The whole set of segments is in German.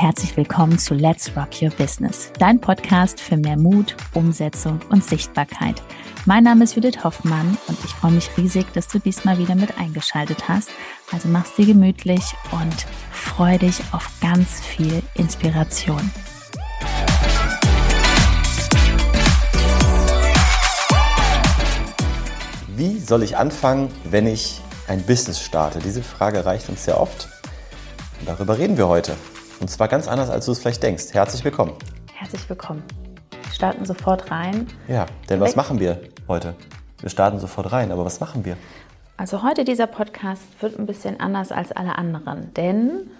herzlich willkommen zu Let's Rock Your Business, dein Podcast für mehr Mut, Umsetzung und Sichtbarkeit. Mein Name ist Judith Hoffmann und ich freue mich riesig, dass du diesmal wieder mit eingeschaltet hast. Also mach's dir gemütlich und freu dich auf ganz viel Inspiration. Wie soll ich anfangen, wenn ich ein Business starte? Diese Frage reicht uns sehr oft. Darüber reden wir heute. Und zwar ganz anders, als du es vielleicht denkst. Herzlich willkommen. Herzlich willkommen. Wir starten sofort rein. Ja, denn was machen wir heute? Wir starten sofort rein, aber was machen wir? Also heute dieser Podcast wird ein bisschen anders als alle anderen, denn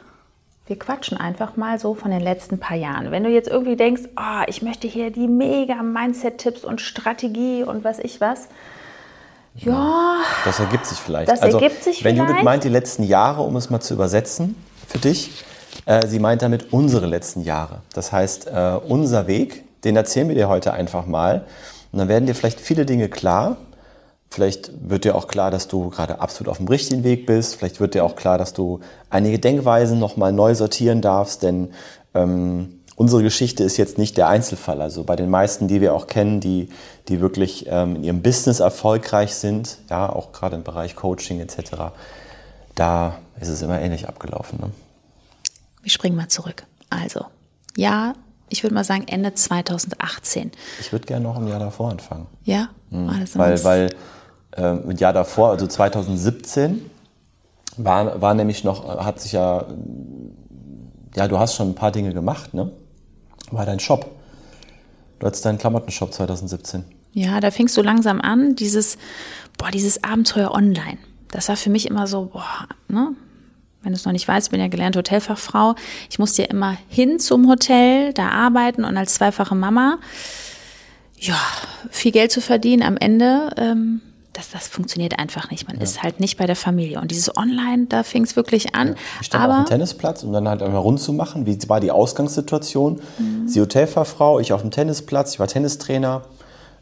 wir quatschen einfach mal so von den letzten paar Jahren. Wenn du jetzt irgendwie denkst, oh, ich möchte hier die mega Mindset-Tipps und Strategie und was ich was, ja. Das ergibt sich vielleicht. Das also, ergibt sich wenn vielleicht. Judith meint die letzten Jahre, um es mal zu übersetzen für dich, sie meint damit unsere letzten Jahre. Das heißt, äh, unser Weg, den erzählen wir dir heute einfach mal. Und dann werden dir vielleicht viele Dinge klar. Vielleicht wird dir auch klar, dass du gerade absolut auf dem richtigen Weg bist. Vielleicht wird dir auch klar, dass du einige Denkweisen nochmal neu sortieren darfst, denn ähm, unsere Geschichte ist jetzt nicht der Einzelfall. Also bei den meisten, die wir auch kennen, die, die wirklich ähm, in ihrem Business erfolgreich sind, ja, auch gerade im Bereich Coaching etc., da ist es immer ähnlich abgelaufen. Ne? Wir springen mal zurück. Also, ja, ich würde mal sagen Ende 2018. Ich würde gerne noch ein Jahr davor anfangen. Ja, mhm. weil, weil äh, ein Jahr davor, also 2017, war, war nämlich noch, hat sich ja, ja, du hast schon ein paar Dinge gemacht, ne? war dein Shop. Du hattest deinen Klamottenshop 2017. Ja, da fingst du langsam an, dieses, boah, dieses Abenteuer online. Das war für mich immer so, boah, ne? Wenn du es noch nicht weißt, ich bin ja gelernte Hotelfachfrau. Ich musste ja immer hin zum Hotel, da arbeiten und als zweifache Mama, ja, viel Geld zu verdienen. Am Ende ähm, das, das funktioniert einfach nicht. Man ja. ist halt nicht bei der Familie. Und dieses Online, da fing es wirklich an. Ja. Ich stand aber auf dem Tennisplatz, um dann halt einmal rund zu machen. Wie war die Ausgangssituation? Mhm. Sie Hotelfachfrau, ich auf dem Tennisplatz, ich war Tennistrainer.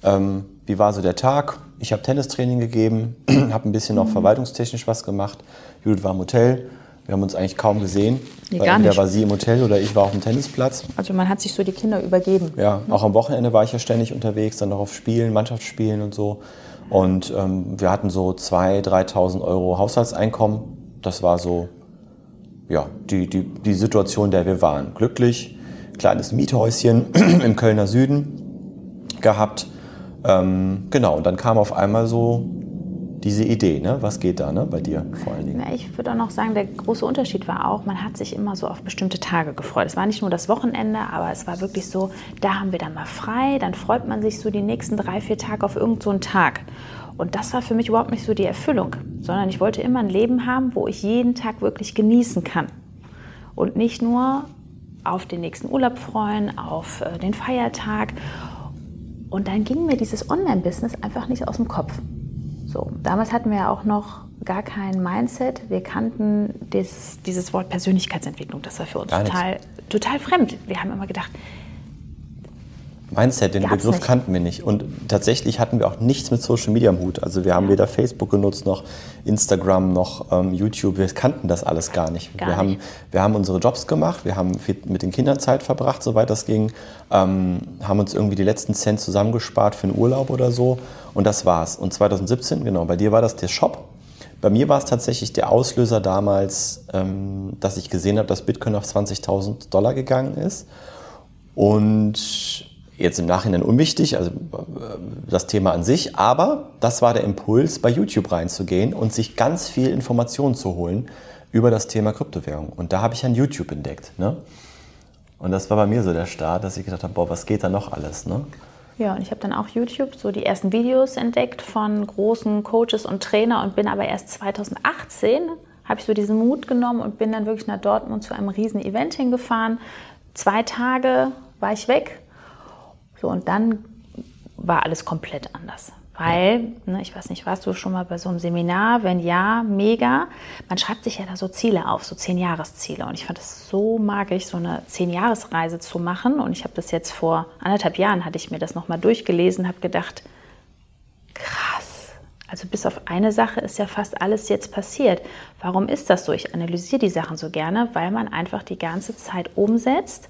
Ähm, wie war so der Tag? Ich habe Tennistraining gegeben, habe ein bisschen noch mhm. verwaltungstechnisch was gemacht. Judith war im Hotel. Wir haben uns eigentlich kaum gesehen. Nee, gar nicht. war sie im Hotel oder ich war auf dem Tennisplatz. Also man hat sich so die Kinder übergeben. Ja, auch am Wochenende war ich ja ständig unterwegs, dann noch auf Spielen, Mannschaftsspielen und so. Und ähm, wir hatten so 2.000, 3.000 Euro Haushaltseinkommen. Das war so ja, die, die, die Situation, in der wir waren. Glücklich, kleines Miethäuschen im Kölner Süden gehabt. Ähm, genau, und dann kam auf einmal so diese Idee, ne? was geht da ne? bei dir vor allen Dingen? Na, ich würde auch noch sagen, der große Unterschied war auch, man hat sich immer so auf bestimmte Tage gefreut. Es war nicht nur das Wochenende, aber es war wirklich so, da haben wir dann mal frei, dann freut man sich so die nächsten drei, vier Tage auf irgendeinen so Tag. Und das war für mich überhaupt nicht so die Erfüllung, sondern ich wollte immer ein Leben haben, wo ich jeden Tag wirklich genießen kann. Und nicht nur auf den nächsten Urlaub freuen, auf äh, den Feiertag. Und dann ging mir dieses Online-Business einfach nicht aus dem Kopf. So, damals hatten wir ja auch noch gar kein Mindset. Wir kannten dieses, dieses Wort Persönlichkeitsentwicklung. Das war für uns total, total fremd. Wir haben immer gedacht, Mindset, den Begriff nicht. kannten wir nicht. Und tatsächlich hatten wir auch nichts mit Social Media im Hut. Also wir haben weder Facebook genutzt, noch Instagram, noch ähm, YouTube. Wir kannten das alles gar nicht. Gar wir, nicht. Haben, wir haben unsere Jobs gemacht, wir haben mit den Kindern Zeit verbracht, soweit das ging. Ähm, haben uns irgendwie die letzten Cent zusammengespart für einen Urlaub oder so. Und das war's. Und 2017, genau, bei dir war das der Shop. Bei mir war es tatsächlich der Auslöser damals, ähm, dass ich gesehen habe, dass Bitcoin auf 20.000 Dollar gegangen ist. Und jetzt im Nachhinein unwichtig, also äh, das Thema an sich, aber das war der Impuls, bei YouTube reinzugehen und sich ganz viel Informationen zu holen über das Thema Kryptowährung. Und da habe ich an YouTube entdeckt. Ne? Und das war bei mir so der Start, dass ich gedacht habe, boah, was geht da noch alles? Ne? Ja, und ich habe dann auch YouTube so die ersten Videos entdeckt von großen Coaches und Trainer und bin aber erst 2018 habe ich so diesen Mut genommen und bin dann wirklich nach Dortmund zu einem riesen Event hingefahren. Zwei Tage war ich weg so, und dann war alles komplett anders. Weil, ne, ich weiß nicht, warst du schon mal bei so einem Seminar? Wenn ja, mega. Man schreibt sich ja da so Ziele auf, so zehn Jahresziele. Und ich fand es so magisch, so eine zehn Jahresreise zu machen. Und ich habe das jetzt vor anderthalb Jahren, hatte ich mir das nochmal durchgelesen, habe gedacht, krass. Also bis auf eine Sache ist ja fast alles jetzt passiert. Warum ist das so? Ich analysiere die Sachen so gerne, weil man einfach die ganze Zeit umsetzt,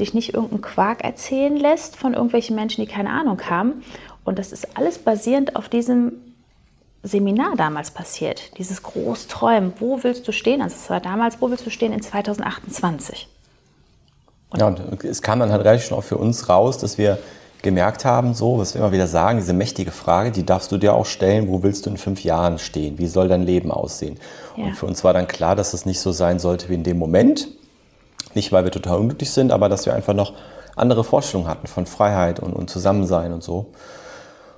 sich nicht irgendeinen Quark erzählen lässt von irgendwelchen Menschen, die keine Ahnung haben. Und das ist alles basierend auf diesem Seminar damals passiert. Dieses Großträumen. Wo willst du stehen? Also es war damals, wo willst du stehen in 2028? Und ja, und es kam dann halt relativ schnell auch für uns raus, dass wir gemerkt haben, so, was wir immer wieder sagen, diese mächtige Frage, die darfst du dir auch stellen, wo willst du in fünf Jahren stehen? Wie soll dein Leben aussehen? Ja. Und für uns war dann klar, dass es nicht so sein sollte wie in dem Moment. Nicht, weil wir total unglücklich sind, aber dass wir einfach noch andere Vorstellungen hatten von Freiheit und, und Zusammensein und so.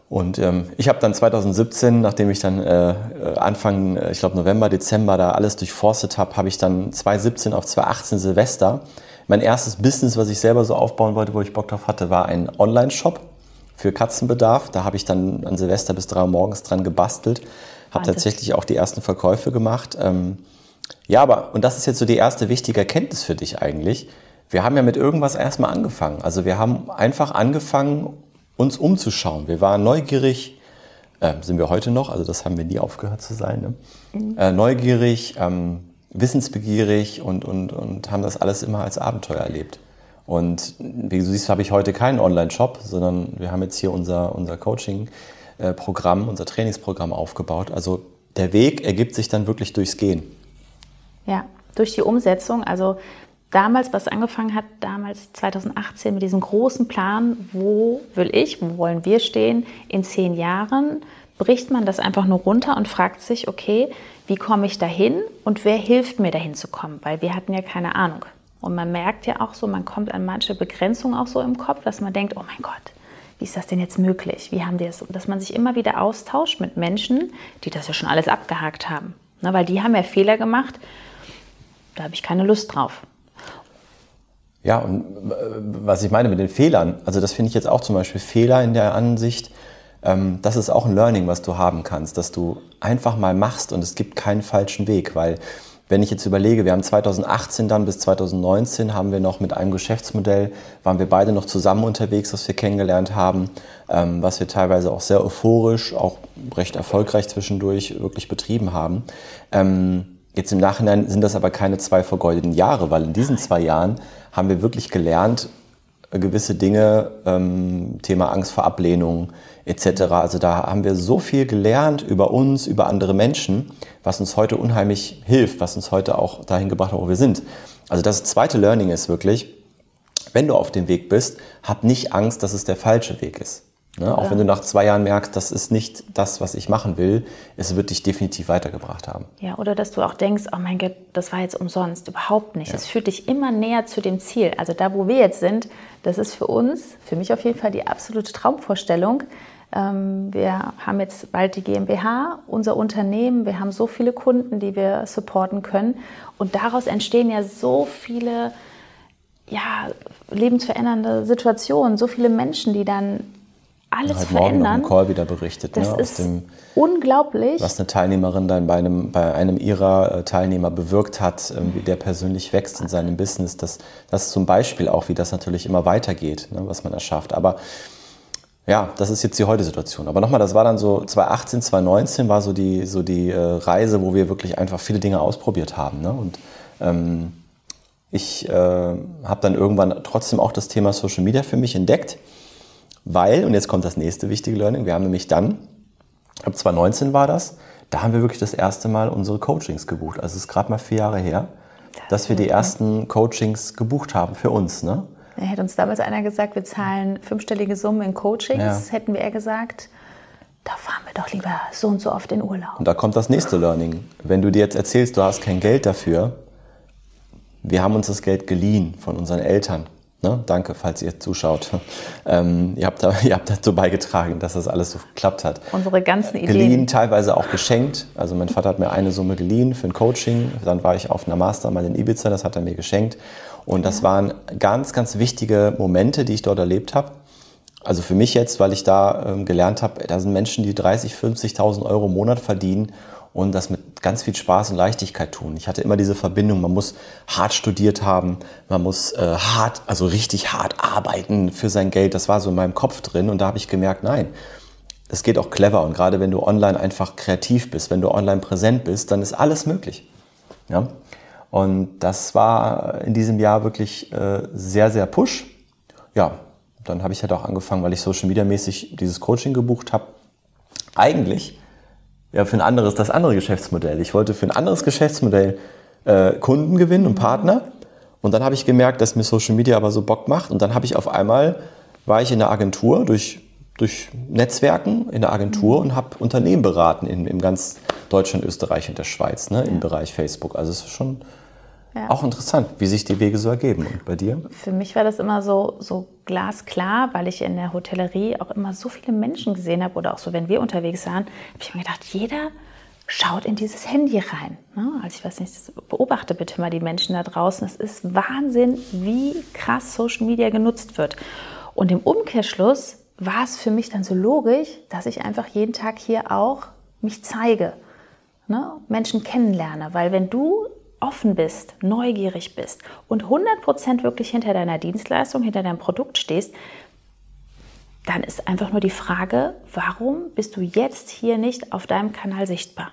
Und ähm, ich habe dann 2017, nachdem ich dann äh, Anfang, äh, ich glaube November, Dezember da alles durchforstet habe, habe ich dann 2017 auf 2018 Silvester mein erstes Business, was ich selber so aufbauen wollte, wo ich Bock drauf hatte, war ein Online-Shop für Katzenbedarf. Da habe ich dann an Silvester bis drei Uhr morgens dran gebastelt, habe tatsächlich auch die ersten Verkäufe gemacht. Ähm, ja, aber, und das ist jetzt so die erste wichtige Erkenntnis für dich eigentlich. Wir haben ja mit irgendwas erstmal angefangen. Also wir haben einfach angefangen, uns umzuschauen. Wir waren neugierig, äh, sind wir heute noch, also das haben wir nie aufgehört zu sein. Ne? Mhm. Äh, neugierig, ähm, wissensbegierig und, und, und haben das alles immer als Abenteuer erlebt. Und wie du siehst, habe ich heute keinen Online-Shop, sondern wir haben jetzt hier unser, unser Coaching-Programm, unser Trainingsprogramm aufgebaut. Also der Weg ergibt sich dann wirklich durchs Gehen. Ja, durch die Umsetzung. Also damals, was angefangen hat, damals 2018 mit diesem großen Plan, wo will ich, wo wollen wir stehen in zehn Jahren, bricht man das einfach nur runter und fragt sich, okay, wie komme ich dahin und wer hilft mir dahin zu kommen? Weil wir hatten ja keine Ahnung. Und man merkt ja auch so, man kommt an manche Begrenzungen auch so im Kopf, dass man denkt, oh mein Gott, wie ist das denn jetzt möglich? Wie haben die es? Und dass man sich immer wieder austauscht mit Menschen, die das ja schon alles abgehakt haben. Na, weil die haben ja Fehler gemacht, da habe ich keine Lust drauf. Ja, und äh, was ich meine mit den Fehlern, also das finde ich jetzt auch zum Beispiel Fehler in der Ansicht, ähm, das ist auch ein Learning, was du haben kannst, dass du einfach mal machst und es gibt keinen falschen Weg, weil wenn ich jetzt überlege, wir haben 2018 dann bis 2019 haben wir noch mit einem Geschäftsmodell, waren wir beide noch zusammen unterwegs, was wir kennengelernt haben, ähm, was wir teilweise auch sehr euphorisch, auch recht erfolgreich zwischendurch wirklich betrieben haben. Ähm, jetzt im Nachhinein sind das aber keine zwei vergeudeten Jahre, weil in diesen zwei Jahren haben wir wirklich gelernt, gewisse Dinge, ähm, Thema Angst vor Ablehnung etc. Also da haben wir so viel gelernt über uns, über andere Menschen, was uns heute unheimlich hilft, was uns heute auch dahin gebracht hat, wo wir sind. Also das zweite Learning ist wirklich, wenn du auf dem Weg bist, hab nicht Angst, dass es der falsche Weg ist. Ne? Auch wenn du nach zwei Jahren merkst, das ist nicht das, was ich machen will, es wird dich definitiv weitergebracht haben. Ja, oder dass du auch denkst, oh mein Gott, das war jetzt umsonst. Überhaupt nicht. Ja. Es führt dich immer näher zu dem Ziel. Also da, wo wir jetzt sind, das ist für uns, für mich auf jeden Fall die absolute Traumvorstellung. Ähm, wir haben jetzt bald die GmbH, unser Unternehmen. Wir haben so viele Kunden, die wir supporten können. Und daraus entstehen ja so viele ja, lebensverändernde Situationen, so viele Menschen, die dann alles halt verändern. Morgen im Call wieder berichtet. Das ne, ist dem, unglaublich. Was eine Teilnehmerin dann bei einem, bei einem ihrer äh, Teilnehmer bewirkt hat, wie der persönlich wächst in seinem Business. Das, das ist zum Beispiel auch, wie das natürlich immer weitergeht, ne, was man erschafft. Aber ja, das ist jetzt die heute Situation. Aber nochmal, das war dann so 2018, 2019 war so die, so die äh, Reise, wo wir wirklich einfach viele Dinge ausprobiert haben. Ne? Und ähm, ich äh, habe dann irgendwann trotzdem auch das Thema Social Media für mich entdeckt weil, und jetzt kommt das nächste wichtige Learning, wir haben nämlich dann, ab 2019 war das, da haben wir wirklich das erste Mal unsere Coachings gebucht. Also es ist gerade mal vier Jahre her, dass wir die ersten Coachings gebucht haben für uns. Ne? Da hätte uns damals einer gesagt, wir zahlen fünfstellige Summen in Coachings, ja. hätten wir eher gesagt, da fahren wir doch lieber so und so oft in Urlaub. Und da kommt das nächste Learning. Wenn du dir jetzt erzählst, du hast kein Geld dafür, wir haben uns das Geld geliehen von unseren Eltern. Ne? Danke, falls ihr zuschaut. Ähm, ihr, habt da, ihr habt dazu beigetragen, dass das alles so geklappt hat. Unsere ganzen Ideen. Geliehen, teilweise auch geschenkt. Also mein Vater hat mir eine Summe geliehen für ein Coaching. Dann war ich auf einer Master mal in Ibiza, das hat er mir geschenkt. Und das ja. waren ganz, ganz wichtige Momente, die ich dort erlebt habe. Also für mich jetzt, weil ich da ähm, gelernt habe, da sind Menschen, die 30, 50.000 Euro im Monat verdienen und das mit ganz viel Spaß und Leichtigkeit tun. Ich hatte immer diese Verbindung, man muss hart studiert haben, man muss äh, hart, also richtig hart arbeiten für sein Geld. Das war so in meinem Kopf drin und da habe ich gemerkt, nein, es geht auch clever und gerade wenn du online einfach kreativ bist, wenn du online präsent bist, dann ist alles möglich. Ja? Und das war in diesem Jahr wirklich äh, sehr, sehr push. Ja, dann habe ich halt auch angefangen, weil ich Social Media mäßig dieses Coaching gebucht habe. Eigentlich ja für ein anderes, das andere Geschäftsmodell. Ich wollte für ein anderes Geschäftsmodell äh, Kunden gewinnen und Partner. Und dann habe ich gemerkt, dass mir Social Media aber so Bock macht. Und dann habe ich auf einmal, war ich in der Agentur durch, durch Netzwerken in der Agentur und habe Unternehmen beraten in, in ganz Deutschland, Österreich und der Schweiz ne, im Bereich Facebook. Also es ist schon ja. auch interessant, wie sich die Wege so ergeben. Und bei dir? Für mich war das immer so, so glasklar, weil ich in der Hotellerie auch immer so viele Menschen gesehen habe oder auch so, wenn wir unterwegs waren, habe ich mir gedacht, jeder schaut in dieses Handy rein. Ne? Also ich weiß nicht, beobachte bitte mal die Menschen da draußen. Es ist Wahnsinn, wie krass Social Media genutzt wird. Und im Umkehrschluss war es für mich dann so logisch, dass ich einfach jeden Tag hier auch mich zeige, ne? Menschen kennenlerne. Weil wenn du offen bist, neugierig bist und 100% wirklich hinter deiner Dienstleistung, hinter deinem Produkt stehst, dann ist einfach nur die Frage, warum bist du jetzt hier nicht auf deinem Kanal sichtbar?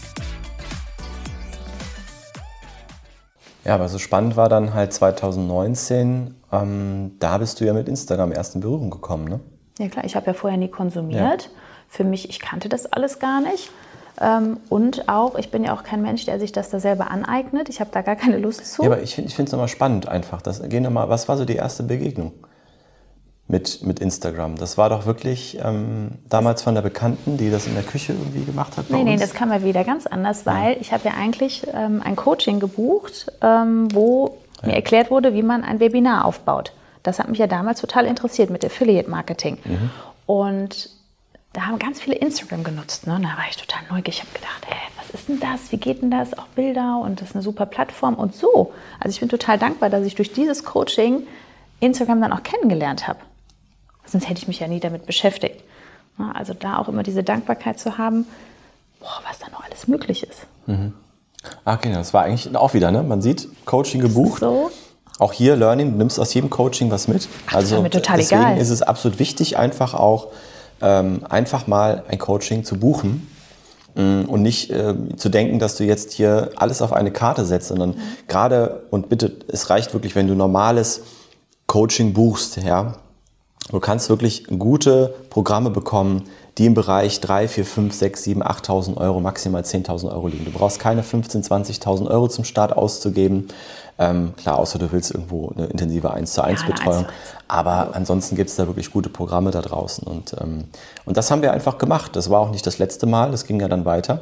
Ja, aber so spannend war dann halt 2019, ähm, da bist du ja mit Instagram erst in Berührung gekommen, ne? Ja klar, ich habe ja vorher nie konsumiert. Ja. Für mich, ich kannte das alles gar nicht. Ähm, und auch, ich bin ja auch kein Mensch, der sich das da selber aneignet. Ich habe da gar keine Lust zu. Ja, aber ich finde es nochmal spannend einfach. Das, gehen wir mal, was war so die erste Begegnung? Mit, mit Instagram. Das war doch wirklich ähm, damals von der Bekannten, die das in der Küche irgendwie gemacht hat. Nein, nein, das kam ja wieder ganz anders, weil ja. ich habe ja eigentlich ähm, ein Coaching gebucht, ähm, wo ja. mir erklärt wurde, wie man ein Webinar aufbaut. Das hat mich ja damals total interessiert mit Affiliate Marketing. Mhm. Und da haben ganz viele Instagram genutzt. Ne? Und da war ich total neugierig. Ich habe gedacht, hey, was ist denn das? Wie geht denn das? Auch Bilder und das ist eine super Plattform und so. Also ich bin total dankbar, dass ich durch dieses Coaching Instagram dann auch kennengelernt habe. Sonst hätte ich mich ja nie damit beschäftigt. Also da auch immer diese Dankbarkeit zu haben, boah, was da noch alles möglich ist. Mhm. Ah, okay, das war eigentlich auch wieder, ne? Man sieht, Coaching gebucht. So. Auch hier Learning, du nimmst aus jedem Coaching was mit. Ach, also das mir total deswegen egal. ist es absolut wichtig, einfach auch ähm, einfach mal ein Coaching zu buchen mm, und nicht äh, zu denken, dass du jetzt hier alles auf eine Karte setzt, sondern mhm. gerade und bitte, es reicht wirklich, wenn du normales Coaching buchst, ja, Du kannst wirklich gute Programme bekommen, die im Bereich 3, 4, 5, 6, 7, 8.000 Euro, maximal 10.000 Euro liegen. Du brauchst keine 15.000, 20.000 Euro zum Start auszugeben. Ähm, klar, außer du willst irgendwo eine intensive 1 zu 1 ja, Betreuung. Aber ansonsten gibt es da wirklich gute Programme da draußen. Und, ähm, und das haben wir einfach gemacht. Das war auch nicht das letzte Mal, das ging ja dann weiter.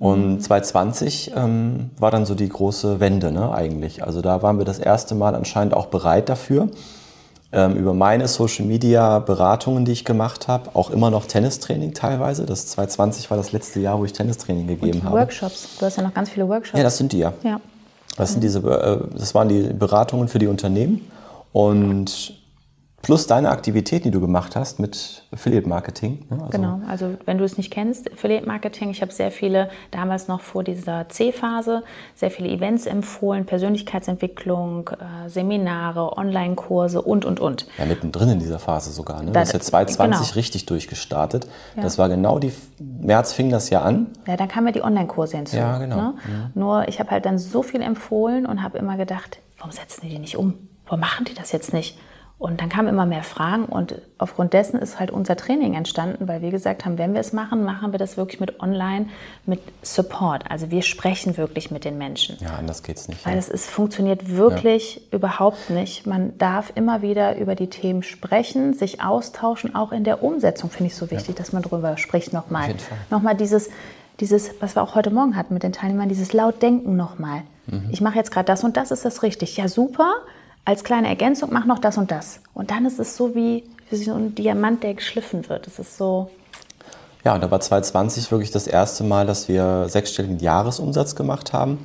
Und 2020 mhm. ähm, war dann so die große Wende ne, eigentlich. Also da waren wir das erste Mal anscheinend auch bereit dafür ähm, über meine Social Media Beratungen, die ich gemacht habe, auch immer noch Tennistraining teilweise. Das 2020 war das letzte Jahr, wo ich Tennistraining gegeben habe. Workshops. Du hast ja noch ganz viele Workshops. Ja, das sind die ja. ja. Das, sind diese, äh, das waren die Beratungen für die Unternehmen. Und Plus deine Aktivitäten, die du gemacht hast mit Affiliate Marketing. Ne? Also genau, also wenn du es nicht kennst, Affiliate Marketing, ich habe sehr viele, damals noch vor dieser C-Phase, sehr viele Events empfohlen, Persönlichkeitsentwicklung, äh, Seminare, Online-Kurse und, und, und. Ja, mittendrin in dieser Phase sogar. Ne? Das, ist ja 2020 genau. richtig durchgestartet. Ja. Das war genau die, März fing das ja an. Ja, dann kamen ja die Online-Kurse hinzu. Ja, genau. Ne? Mhm. Nur ich habe halt dann so viel empfohlen und habe immer gedacht, warum setzen die die nicht um? Warum machen die das jetzt nicht? Und dann kamen immer mehr Fragen und aufgrund dessen ist halt unser Training entstanden, weil wir gesagt haben, wenn wir es machen, machen wir das wirklich mit Online, mit Support. Also wir sprechen wirklich mit den Menschen. Ja, anders geht es nicht. Weil es ist, funktioniert wirklich ja. überhaupt nicht. Man darf immer wieder über die Themen sprechen, sich austauschen. Auch in der Umsetzung finde ich so wichtig, ja. dass man darüber spricht nochmal. Nochmal dieses, dieses, was wir auch heute Morgen hatten mit den Teilnehmern, dieses Lautdenken nochmal. Mhm. Ich mache jetzt gerade das und das, ist das richtig? Ja, super als kleine Ergänzung mach noch das und das. Und dann ist es so wie, wie so ein Diamant, der geschliffen wird. Es ist so. Ja, und da war 2020 wirklich das erste Mal, dass wir sechsstelligen Jahresumsatz gemacht haben,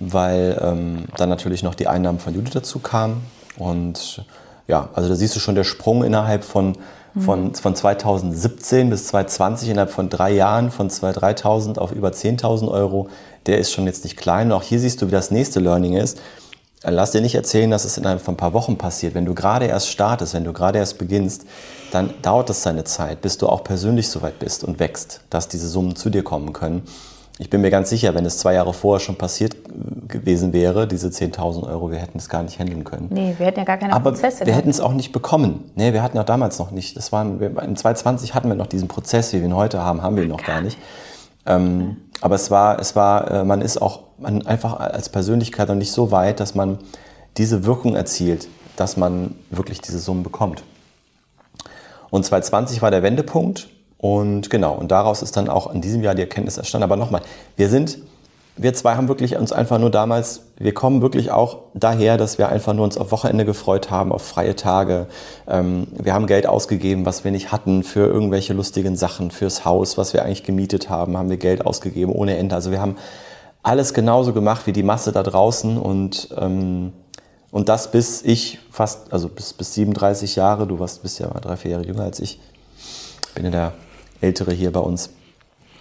weil ähm, dann natürlich noch die Einnahmen von Judith dazu kamen. Und ja, also da siehst du schon der Sprung innerhalb von, von, von 2017 bis 2020, innerhalb von drei Jahren, von 2.000, 3.000 auf über 10.000 Euro, der ist schon jetzt nicht klein. Und auch hier siehst du, wie das nächste Learning ist. Lass dir nicht erzählen, dass es innerhalb von ein paar Wochen passiert. Wenn du gerade erst startest, wenn du gerade erst beginnst, dann dauert es seine Zeit, bis du auch persönlich so weit bist und wächst, dass diese Summen zu dir kommen können. Ich bin mir ganz sicher, wenn es zwei Jahre vorher schon passiert gewesen wäre, diese 10.000 Euro, wir hätten es gar nicht handeln können. Nee, wir hätten ja gar keine Aber Prozesse. wir hätten es auch nicht bekommen. Nee, wir hatten auch damals noch nicht. Das waren, wir, in 2020 hatten wir noch diesen Prozess, wie wir ihn heute haben, haben wir ihn noch gar nicht. Ähm, aber es war, es war, äh, man ist auch man einfach als Persönlichkeit noch nicht so weit, dass man diese Wirkung erzielt, dass man wirklich diese Summen bekommt. Und 2020 war der Wendepunkt und genau, und daraus ist dann auch in diesem Jahr die Erkenntnis entstanden. Aber nochmal, wir sind, wir zwei haben wirklich uns einfach nur damals, wir kommen wirklich auch daher, dass wir einfach nur uns auf Wochenende gefreut haben, auf freie Tage. Ähm, wir haben Geld ausgegeben, was wir nicht hatten für irgendwelche lustigen Sachen, fürs Haus, was wir eigentlich gemietet haben, haben wir Geld ausgegeben ohne Ende. Also wir haben alles genauso gemacht wie die Masse da draußen und ähm, und das bis ich fast, also bis, bis 37 Jahre, du warst, bist ja mal drei, vier Jahre jünger als ich, bin ja der Ältere hier bei uns.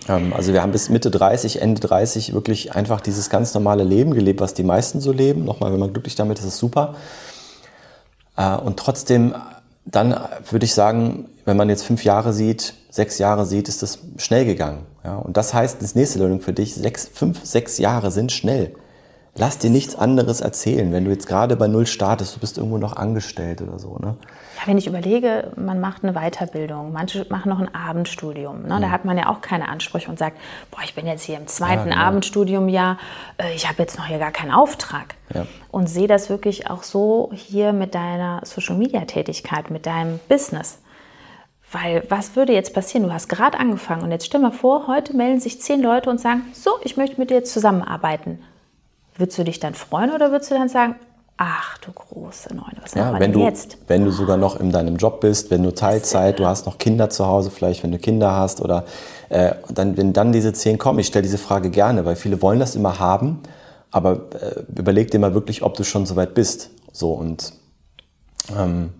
Ähm, also wir haben bis Mitte 30, Ende 30 wirklich einfach dieses ganz normale Leben gelebt, was die meisten so leben. Nochmal, wenn man glücklich damit ist, ist es super. Äh, und trotzdem, dann würde ich sagen, wenn man jetzt fünf Jahre sieht, sechs Jahre sieht, ist das schnell gegangen. Ja, und das heißt, das nächste Learning für dich, sechs, fünf, sechs Jahre sind schnell. Lass dir nichts anderes erzählen, wenn du jetzt gerade bei Null startest, du bist irgendwo noch angestellt oder so. Ne? Ja, wenn ich überlege, man macht eine Weiterbildung, manche machen noch ein Abendstudium. Ne? Da hat man ja auch keine Ansprüche und sagt, boah, ich bin jetzt hier im zweiten genau. Abendstudiumjahr, äh, ich habe jetzt noch hier gar keinen Auftrag. Ja. Und sehe das wirklich auch so hier mit deiner Social-Media-Tätigkeit, mit deinem Business. Weil was würde jetzt passieren? Du hast gerade angefangen und jetzt stell mal vor, heute melden sich zehn Leute und sagen, so, ich möchte mit dir jetzt zusammenarbeiten. Würdest du dich dann freuen oder würdest du dann sagen, ach du große Neune, was machen Ja, wir wenn denn du, jetzt? wenn du sogar noch in deinem Job bist, wenn du Teilzeit, du hast noch Kinder zu Hause, vielleicht wenn du Kinder hast oder äh, dann, wenn dann diese zehn kommen, ich stelle diese Frage gerne, weil viele wollen das immer haben, aber äh, überleg dir mal wirklich, ob du schon so weit bist. So und ähm,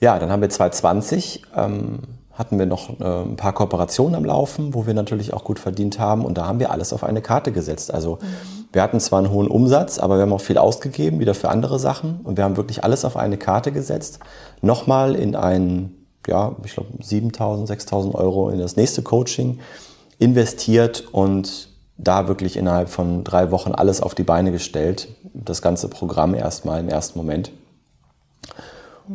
ja, dann haben wir 2020, ähm, hatten wir noch äh, ein paar Kooperationen am Laufen, wo wir natürlich auch gut verdient haben und da haben wir alles auf eine Karte gesetzt. Also wir hatten zwar einen hohen Umsatz, aber wir haben auch viel ausgegeben, wieder für andere Sachen und wir haben wirklich alles auf eine Karte gesetzt. Nochmal in ein, ja, ich glaube 7.000, 6.000 Euro in das nächste Coaching investiert und da wirklich innerhalb von drei Wochen alles auf die Beine gestellt. Das ganze Programm erstmal im ersten Moment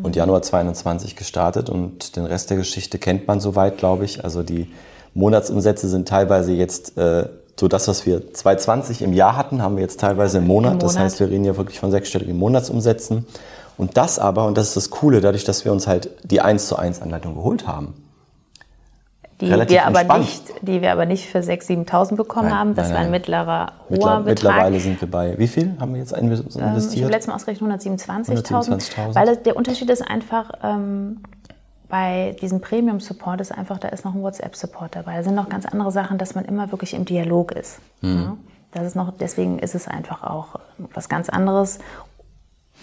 und Januar 22 gestartet und den Rest der Geschichte kennt man soweit, glaube ich. Also die Monatsumsätze sind teilweise jetzt äh, so das, was wir 2020 im Jahr hatten, haben wir jetzt teilweise im Monat. Im Das Monat. heißt, wir reden ja wirklich von sechsstelligen Monatsumsätzen. Und das aber, und das ist das Coole, dadurch, dass wir uns halt die 1 zu 1 Anleitung geholt haben. Die relativ wir, aber entspannt. nicht, die wir aber nicht für 6.000, 7.000 bekommen Nein, haben. Das nein, war ein mittlerer, hoher Mittler, Betrag. mittlerweile sind wir bei, wie viel haben wir jetzt inve- Ähm, ich investiert? habe letztes Mal ausgerechnet 127.000. 127.000. Weil das, der Unterschied ist einfach, ähm, bei diesem Premium-Support ist einfach, da ist noch ein WhatsApp-Support dabei. Da sind noch ganz andere Sachen, dass man immer wirklich im Dialog ist. Hm. Ja? Das ist noch, deswegen ist es einfach auch was ganz anderes.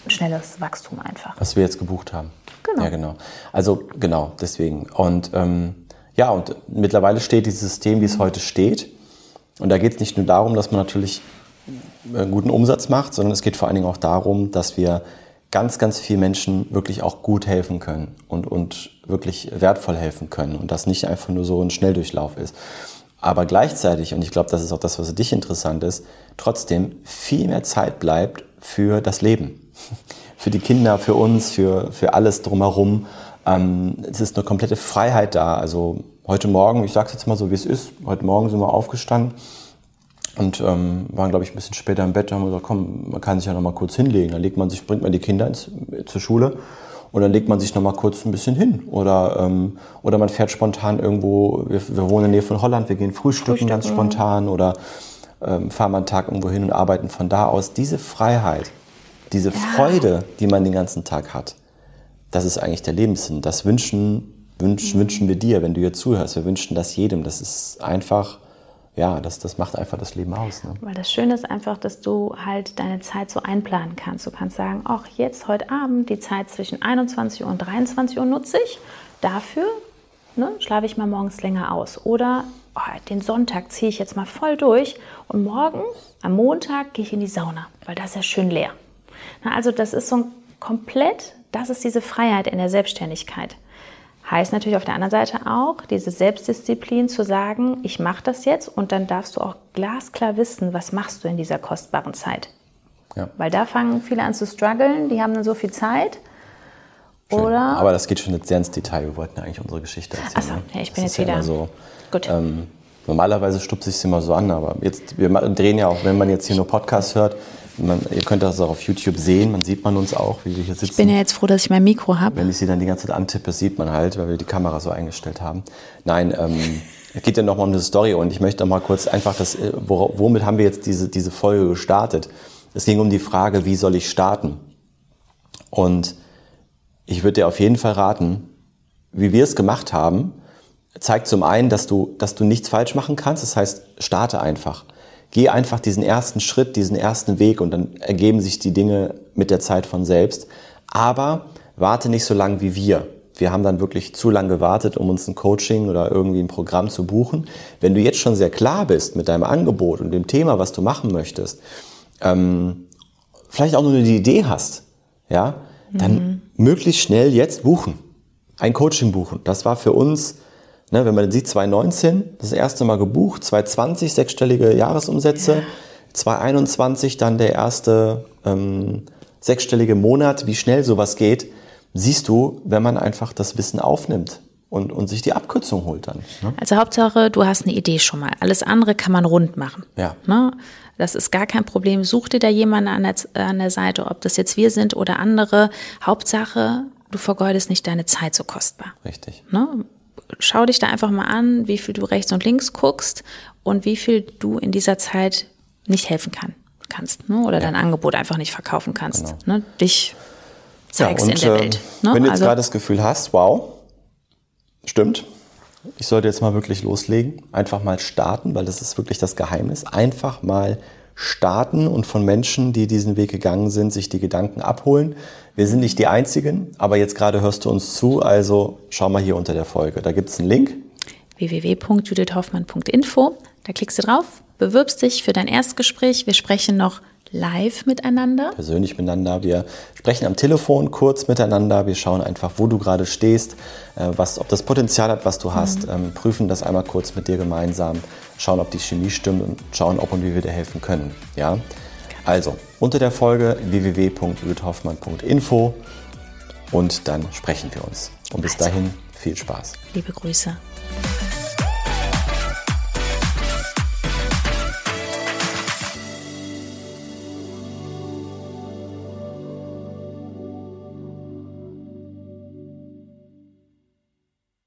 Schnelles Wachstum einfach. Was wir jetzt gebucht haben. Genau. Ja, genau. Also genau, deswegen. Und ähm, ja, und mittlerweile steht dieses System, wie es heute steht. Und da geht es nicht nur darum, dass man natürlich einen guten Umsatz macht, sondern es geht vor allen Dingen auch darum, dass wir ganz, ganz vielen Menschen wirklich auch gut helfen können und, und wirklich wertvoll helfen können und das nicht einfach nur so ein Schnelldurchlauf ist. Aber gleichzeitig, und ich glaube, das ist auch das, was für dich interessant ist, trotzdem viel mehr Zeit bleibt für das Leben. Für die Kinder, für uns, für, für alles drumherum. Ähm, es ist eine komplette Freiheit da. Also heute Morgen, ich sage es jetzt mal so, wie es ist, heute Morgen sind wir aufgestanden und ähm, waren, glaube ich, ein bisschen später im Bett. Da haben wir gesagt, komm, man kann sich ja noch mal kurz hinlegen. Dann legt man sich, bringt man die Kinder ins, zur Schule und dann legt man sich noch mal kurz ein bisschen hin. Oder, ähm, oder man fährt spontan irgendwo, wir, wir wohnen in der Nähe von Holland, wir gehen frühstücken, ganz Frühstücken. spontan oder ähm, fahren einen Tag irgendwo hin und arbeiten von da aus. Diese Freiheit, diese Freude, die man den ganzen Tag hat, das ist eigentlich der Lebenssinn. Das wünschen wünsch, mhm. wünschen wir dir, wenn du hier zuhörst. Wir wünschen das jedem. Das ist einfach, ja, das, das macht einfach das Leben aus. Ne? Weil das Schöne ist einfach, dass du halt deine Zeit so einplanen kannst. Du kannst sagen, ach, jetzt heute Abend die Zeit zwischen 21 Uhr und 23 Uhr nutze ich. Dafür ne, schlafe ich mal morgens länger aus. Oder oh, den Sonntag ziehe ich jetzt mal voll durch und morgen, am Montag, gehe ich in die Sauna, weil das ist ja schön leer. Na, also das ist so ein komplett, das ist diese Freiheit in der Selbstständigkeit. Heißt natürlich auf der anderen Seite auch, diese Selbstdisziplin zu sagen, ich mache das jetzt und dann darfst du auch glasklar wissen, was machst du in dieser kostbaren Zeit. Ja. Weil da fangen viele an zu strugglen, die haben dann so viel Zeit. Schön. Oder? Aber das geht schon jetzt sehr ins Detail. Wir wollten eigentlich unsere Geschichte erzählen. Achso, ne? ja, ich bin das jetzt wieder. Ja so, Gut. Ähm, normalerweise stupse ich es immer so an, aber jetzt, wir drehen ja auch, wenn man jetzt hier nur Podcast hört, man, ihr könnt das auch auf YouTube sehen, man sieht man uns auch, wie wir hier sitzen. Ich bin ja jetzt froh, dass ich mein Mikro habe. Wenn ich sie dann die ganze Zeit antippe, sieht man halt, weil wir die Kamera so eingestellt haben. Nein, ähm, es geht ja nochmal um eine Story und ich möchte mal kurz einfach das, äh, womit haben wir jetzt diese, diese Folge gestartet? Es ging um die Frage, wie soll ich starten? Und ich würde dir auf jeden Fall raten, wie wir es gemacht haben, zeigt zum einen, dass du, dass du nichts falsch machen kannst. Das heißt, starte einfach. Geh einfach diesen ersten Schritt, diesen ersten Weg und dann ergeben sich die Dinge mit der Zeit von selbst. Aber warte nicht so lange wie wir. Wir haben dann wirklich zu lange gewartet, um uns ein Coaching oder irgendwie ein Programm zu buchen. Wenn du jetzt schon sehr klar bist mit deinem Angebot und dem Thema, was du machen möchtest, ähm, vielleicht auch nur eine Idee hast, ja, dann mhm. möglichst schnell jetzt buchen. Ein Coaching buchen. Das war für uns Ne, wenn man sieht, 2019 das erste Mal gebucht, 2020 sechsstellige Jahresumsätze, ja. 2021 dann der erste ähm, sechsstellige Monat, wie schnell sowas geht, siehst du, wenn man einfach das Wissen aufnimmt und, und sich die Abkürzung holt dann. Ne? Also Hauptsache, du hast eine Idee schon mal. Alles andere kann man rund machen. Ja. Ne? Das ist gar kein Problem. Such dir da jemanden an der, an der Seite, ob das jetzt wir sind oder andere. Hauptsache, du vergeudest nicht deine Zeit so kostbar. Richtig. Ne? Schau dich da einfach mal an, wie viel du rechts und links guckst und wie viel du in dieser Zeit nicht helfen kann, kannst ne? oder ja. dein Angebot einfach nicht verkaufen kannst. Genau. Ne? Dich zeigst ja, und, in der Welt. Ne? Wenn du jetzt also, gerade das Gefühl hast, wow, stimmt, ich sollte jetzt mal wirklich loslegen, einfach mal starten, weil das ist wirklich das Geheimnis, einfach mal starten und von Menschen, die diesen Weg gegangen sind, sich die Gedanken abholen. Wir sind nicht die Einzigen, aber jetzt gerade hörst du uns zu, also schau mal hier unter der Folge. Da gibt es einen Link. www.judithhoffmann.info. Da klickst du drauf, bewirbst dich für dein Erstgespräch. Wir sprechen noch live miteinander. Persönlich miteinander. Wir sprechen am Telefon kurz miteinander. Wir schauen einfach, wo du gerade stehst, äh, was, ob das Potenzial hat, was du hast, mhm. ähm, prüfen das einmal kurz mit dir gemeinsam, schauen, ob die Chemie stimmt und schauen, ob und wie wir dir helfen können. Ja? Also, unter der Folge www.judithhoffmann.info und dann sprechen wir uns. Und bis dahin viel Spaß. Liebe Grüße.